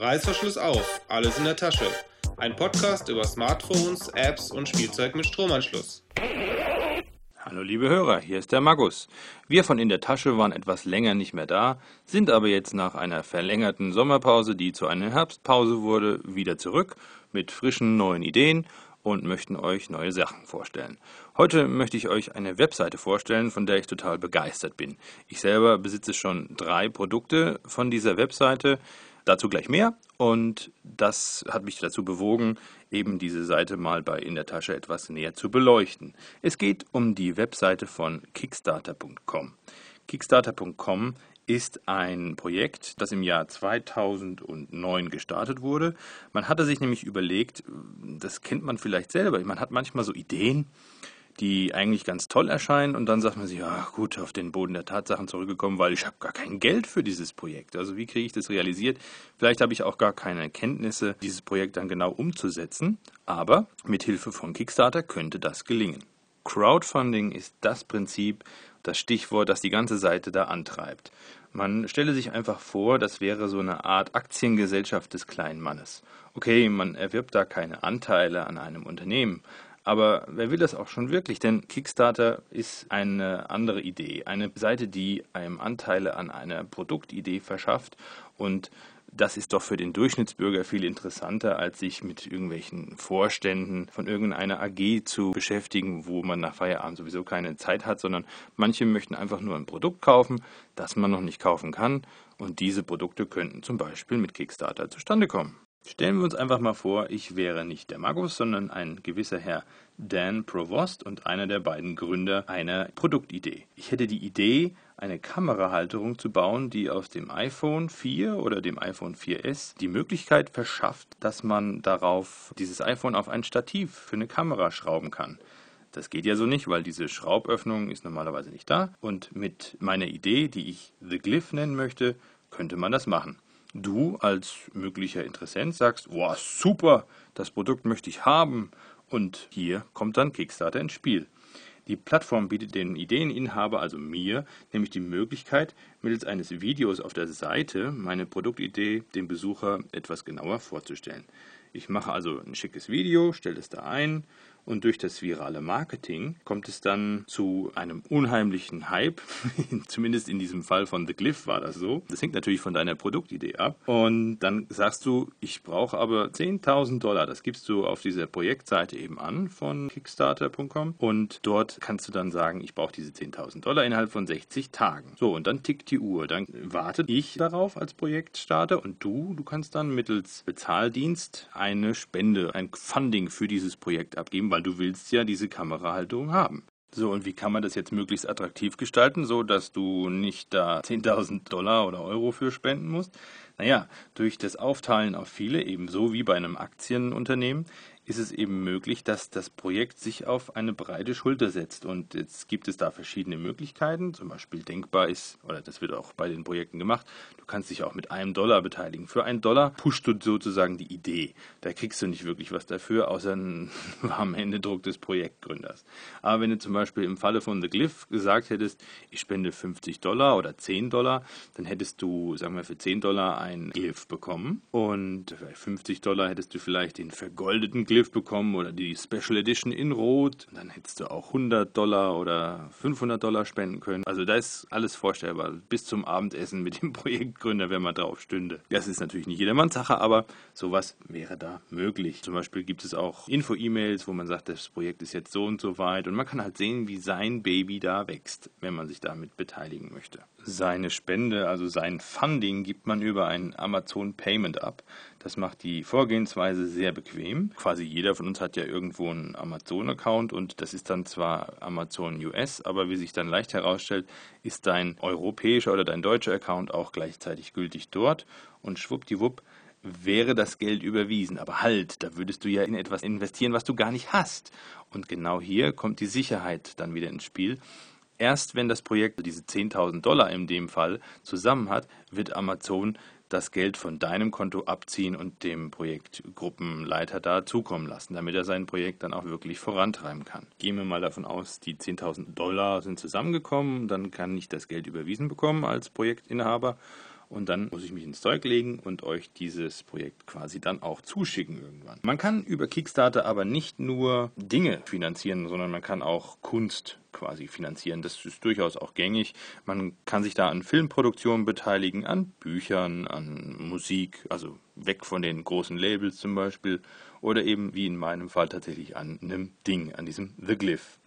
Reißverschluss auf, alles in der Tasche. Ein Podcast über Smartphones, Apps und Spielzeug mit Stromanschluss. Hallo liebe Hörer, hier ist der Magus. Wir von In der Tasche waren etwas länger nicht mehr da, sind aber jetzt nach einer verlängerten Sommerpause, die zu einer Herbstpause wurde, wieder zurück mit frischen neuen Ideen und möchten euch neue Sachen vorstellen. Heute möchte ich euch eine Webseite vorstellen, von der ich total begeistert bin. Ich selber besitze schon drei Produkte von dieser Webseite. Dazu gleich mehr und das hat mich dazu bewogen, eben diese Seite mal bei In der Tasche etwas näher zu beleuchten. Es geht um die Webseite von Kickstarter.com. Kickstarter.com ist ein Projekt, das im Jahr 2009 gestartet wurde. Man hatte sich nämlich überlegt, das kennt man vielleicht selber, man hat manchmal so Ideen, die eigentlich ganz toll erscheinen und dann sagt man sich, ja gut, auf den Boden der Tatsachen zurückgekommen, weil ich habe gar kein Geld für dieses Projekt. Also wie kriege ich das realisiert? Vielleicht habe ich auch gar keine Kenntnisse, dieses Projekt dann genau umzusetzen, aber mit Hilfe von Kickstarter könnte das gelingen. Crowdfunding ist das Prinzip, das Stichwort, das die ganze Seite da antreibt. Man stelle sich einfach vor, das wäre so eine Art Aktiengesellschaft des kleinen Mannes. Okay, man erwirbt da keine Anteile an einem Unternehmen, aber wer will das auch schon wirklich? Denn Kickstarter ist eine andere Idee. Eine Seite, die einem Anteile an einer Produktidee verschafft. Und das ist doch für den Durchschnittsbürger viel interessanter, als sich mit irgendwelchen Vorständen von irgendeiner AG zu beschäftigen, wo man nach Feierabend sowieso keine Zeit hat, sondern manche möchten einfach nur ein Produkt kaufen, das man noch nicht kaufen kann. Und diese Produkte könnten zum Beispiel mit Kickstarter zustande kommen. Stellen wir uns einfach mal vor, ich wäre nicht der Magus, sondern ein gewisser Herr Dan Provost und einer der beiden Gründer einer Produktidee. Ich hätte die Idee, eine Kamerahalterung zu bauen, die aus dem iPhone 4 oder dem iPhone 4S die Möglichkeit verschafft, dass man darauf dieses iPhone auf ein Stativ für eine Kamera schrauben kann. Das geht ja so nicht, weil diese Schrauböffnung ist normalerweise nicht da. Und mit meiner Idee, die ich The Glyph nennen möchte, könnte man das machen du als möglicher Interessent sagst, wow, super, das Produkt möchte ich haben. Und hier kommt dann Kickstarter ins Spiel. Die Plattform bietet den Ideeninhaber, also mir, nämlich die Möglichkeit, mittels eines Videos auf der Seite meine Produktidee dem Besucher etwas genauer vorzustellen. Ich mache also ein schickes Video, stelle es da ein und durch das virale Marketing kommt es dann zu einem unheimlichen Hype. Zumindest in diesem Fall von The Glyph war das so. Das hängt natürlich von deiner Produktidee ab. Und dann sagst du, ich brauche aber 10.000 Dollar. Das gibst du auf dieser Projektseite eben an von Kickstarter.com. Und dort kannst du dann sagen, ich brauche diese 10.000 Dollar innerhalb von 60 Tagen. So, und dann tickt die Uhr. Dann warte ich darauf als Projektstarter und du, du kannst dann mittels Bezahldienst eine Spende, ein Funding für dieses Projekt abgeben weil du willst ja diese Kamerahalterung haben. So, und wie kann man das jetzt möglichst attraktiv gestalten, so dass du nicht da 10.000 Dollar oder Euro für spenden musst? Naja, durch das Aufteilen auf viele, ebenso wie bei einem Aktienunternehmen, ist es eben möglich, dass das Projekt sich auf eine breite Schulter setzt. Und jetzt gibt es da verschiedene Möglichkeiten. Zum Beispiel denkbar ist, oder das wird auch bei den Projekten gemacht, du kannst dich auch mit einem Dollar beteiligen. Für einen Dollar pushst du sozusagen die Idee. Da kriegst du nicht wirklich was dafür, außer einen warmen Händedruck des Projektgründers. Aber wenn du zum Beispiel im Falle von The Glyph gesagt hättest, ich spende 50 Dollar oder 10 Dollar, dann hättest du, sagen wir, für 10 Dollar ein Glyph bekommen. Und für 50 Dollar hättest du vielleicht den vergoldeten Glyph Glyph bekommen oder die Special Edition in Rot. Und dann hättest du auch 100 Dollar oder 500 Dollar spenden können. Also da ist alles vorstellbar. Bis zum Abendessen mit dem Projektgründer, wenn man drauf stünde. Das ist natürlich nicht jedermanns Sache, aber sowas wäre da möglich. Zum Beispiel gibt es auch Info-E-Mails, wo man sagt, das Projekt ist jetzt so und so weit. Und man kann halt sehen, wie sein Baby da wächst, wenn man sich damit beteiligen möchte. Seine Spende, also sein Funding, gibt man über ein Amazon Payment ab. Das macht die Vorgehensweise sehr bequem. Quasi jeder von uns hat ja irgendwo einen Amazon-Account und das ist dann zwar Amazon US, aber wie sich dann leicht herausstellt, ist dein europäischer oder dein deutscher Account auch gleichzeitig gültig dort und schwuppdiwupp wäre das Geld überwiesen. Aber halt, da würdest du ja in etwas investieren, was du gar nicht hast. Und genau hier kommt die Sicherheit dann wieder ins Spiel. Erst wenn das Projekt diese 10.000 Dollar in dem Fall zusammen hat, wird Amazon das Geld von deinem Konto abziehen und dem Projektgruppenleiter da zukommen lassen, damit er sein Projekt dann auch wirklich vorantreiben kann. Gehen wir mal davon aus, die 10.000 Dollar sind zusammengekommen, dann kann ich das Geld überwiesen bekommen als Projektinhaber und dann muss ich mich ins Zeug legen und euch dieses Projekt quasi dann auch zuschicken irgendwann. Man kann über Kickstarter aber nicht nur Dinge finanzieren, sondern man kann auch Kunst quasi finanzieren. Das ist durchaus auch gängig. Man kann sich da an Filmproduktionen beteiligen, an Büchern, an Musik, also weg von den großen Labels zum Beispiel, oder eben wie in meinem Fall tatsächlich an einem Ding, an diesem The Glyph.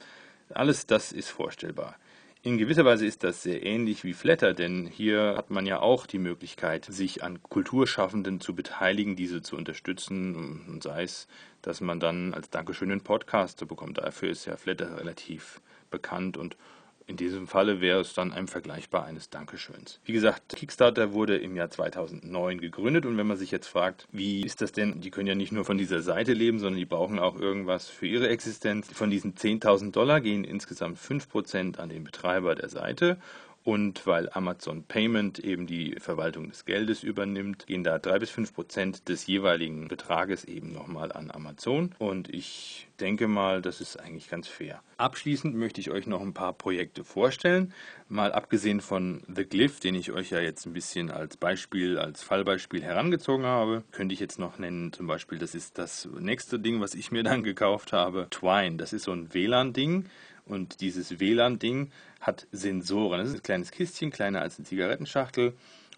Alles das ist vorstellbar. In gewisser Weise ist das sehr ähnlich wie Flatter, denn hier hat man ja auch die Möglichkeit, sich an Kulturschaffenden zu beteiligen, diese zu unterstützen, und sei es, dass man dann als Dankeschön einen Podcast bekommt. Dafür ist ja Flatter relativ bekannt und in diesem Falle wäre es dann ein vergleichbar eines Dankeschöns. Wie gesagt, Kickstarter wurde im Jahr 2009 gegründet und wenn man sich jetzt fragt, wie ist das denn? Die können ja nicht nur von dieser Seite leben, sondern die brauchen auch irgendwas für ihre Existenz. Von diesen 10.000 Dollar gehen insgesamt 5% an den Betreiber der Seite und weil Amazon Payment eben die Verwaltung des Geldes übernimmt, gehen da drei bis fünf Prozent des jeweiligen Betrages eben nochmal an Amazon. Und ich denke mal, das ist eigentlich ganz fair. Abschließend möchte ich euch noch ein paar Projekte vorstellen. Mal abgesehen von The Glyph, den ich euch ja jetzt ein bisschen als Beispiel, als Fallbeispiel herangezogen habe, könnte ich jetzt noch nennen, zum Beispiel, das ist das nächste Ding, was ich mir dann gekauft habe, Twine. Das ist so ein WLAN-Ding. Und dieses WLAN-Ding hat Sensoren. Das ist ein kleines Kistchen, kleiner als eine Zigarettenschachtel.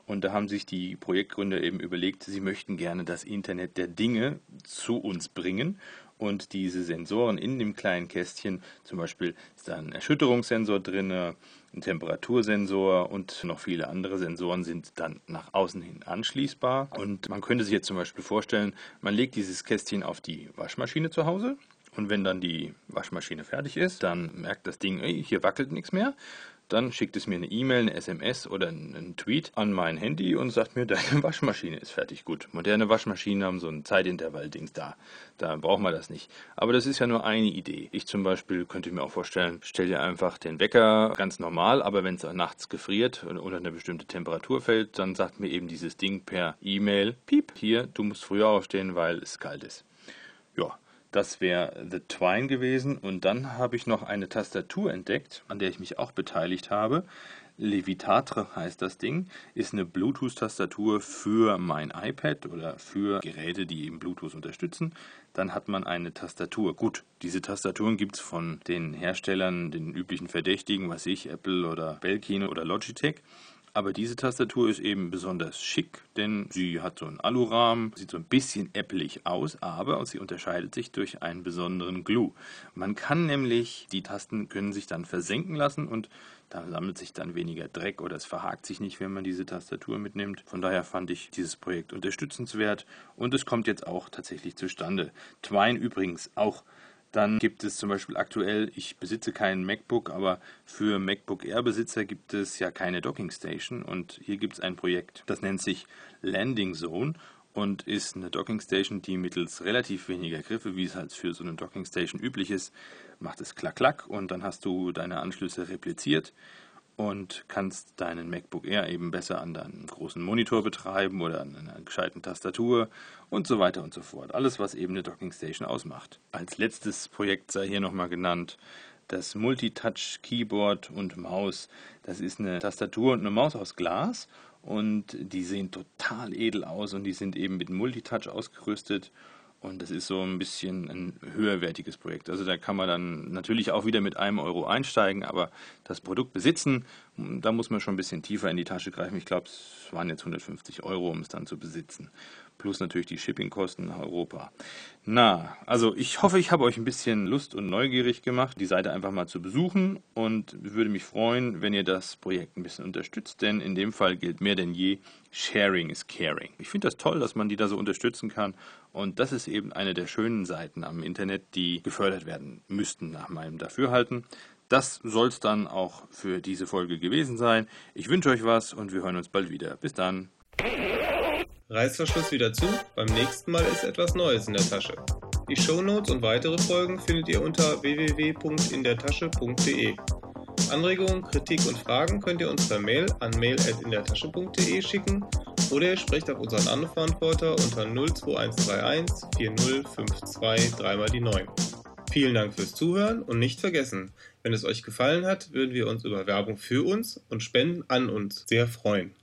Und da haben sich die Projektgründer eben überlegt, sie möchten gerne das Internet der Dinge zu uns bringen. Und diese Sensoren in dem kleinen Kästchen, zum Beispiel ist da ein Erschütterungssensor drin, ein Temperatursensor und noch viele andere Sensoren sind dann nach außen hin anschließbar. Und man könnte sich jetzt zum Beispiel vorstellen, man legt dieses Kästchen auf die Waschmaschine zu Hause und wenn dann die Waschmaschine fertig ist, dann merkt das Ding, ey, hier wackelt nichts mehr. Dann schickt es mir eine E-Mail, eine SMS oder einen Tweet an mein Handy und sagt mir, deine Waschmaschine ist fertig. Gut, moderne Waschmaschinen haben so ein Zeitintervall-Dings da. Da braucht man das nicht. Aber das ist ja nur eine Idee. Ich zum Beispiel könnte mir auch vorstellen, stell dir einfach den Wecker ganz normal, aber wenn es nachts gefriert oder eine bestimmte Temperatur fällt, dann sagt mir eben dieses Ding per E-Mail, piep, hier, du musst früher aufstehen, weil es kalt ist. Ja, das wäre The Twine gewesen. Und dann habe ich noch eine Tastatur entdeckt, an der ich mich auch beteiligt habe. Levitatre heißt das Ding, ist eine Bluetooth-Tastatur für mein iPad oder für Geräte, die eben Bluetooth unterstützen. Dann hat man eine Tastatur. Gut, diese Tastaturen gibt es von den Herstellern, den üblichen Verdächtigen, was ich, Apple oder Belkin oder Logitech. Aber diese Tastatur ist eben besonders schick, denn sie hat so einen Alurahmen, sieht so ein bisschen äppelig aus, aber sie unterscheidet sich durch einen besonderen Glue. Man kann nämlich, die Tasten können sich dann versenken lassen und da sammelt sich dann weniger Dreck oder es verhakt sich nicht, wenn man diese Tastatur mitnimmt. Von daher fand ich dieses Projekt unterstützenswert und es kommt jetzt auch tatsächlich zustande. Twine übrigens auch dann gibt es zum Beispiel aktuell, ich besitze keinen MacBook, aber für MacBook Air-Besitzer gibt es ja keine Docking Station. Und hier gibt es ein Projekt, das nennt sich Landing Zone und ist eine Docking Station, die mittels relativ weniger Griffe, wie es halt für so eine Docking Station üblich ist, macht es klack klack und dann hast du deine Anschlüsse repliziert und kannst deinen MacBook Air eben besser an deinem großen Monitor betreiben oder an einer gescheiten Tastatur und so weiter und so fort. Alles, was eben eine Docking Station ausmacht. Als letztes Projekt sei hier nochmal genannt das Multitouch Keyboard und Maus. Das ist eine Tastatur und eine Maus aus Glas und die sehen total edel aus und die sind eben mit Multitouch ausgerüstet und das ist so ein bisschen ein höherwertiges Projekt. Also da kann man dann natürlich auch wieder mit einem Euro einsteigen, aber das Produkt besitzen, da muss man schon ein bisschen tiefer in die Tasche greifen. Ich glaube, es waren jetzt 150 Euro, um es dann zu besitzen plus natürlich die Shippingkosten nach Europa. Na, also ich hoffe, ich habe euch ein bisschen Lust und neugierig gemacht, die Seite einfach mal zu besuchen und würde mich freuen, wenn ihr das Projekt ein bisschen unterstützt, denn in dem Fall gilt mehr denn je, Sharing is Caring. Ich finde das toll, dass man die da so unterstützen kann und das ist eben eine der schönen Seiten am Internet, die gefördert werden müssten nach meinem Dafürhalten. Das soll es dann auch für diese Folge gewesen sein. Ich wünsche euch was und wir hören uns bald wieder. Bis dann. Reißverschluss wieder zu, beim nächsten Mal ist etwas Neues in der Tasche. Die Shownotes und weitere Folgen findet ihr unter www.indertasche.de. Anregungen, Kritik und Fragen könnt ihr uns per Mail an mail.indertasche.de schicken oder ihr sprecht auf unseren Anrufverantworter unter 02131 4052 3 mal die 9. Vielen Dank fürs Zuhören und nicht vergessen, wenn es euch gefallen hat, würden wir uns über Werbung für uns und Spenden an uns sehr freuen.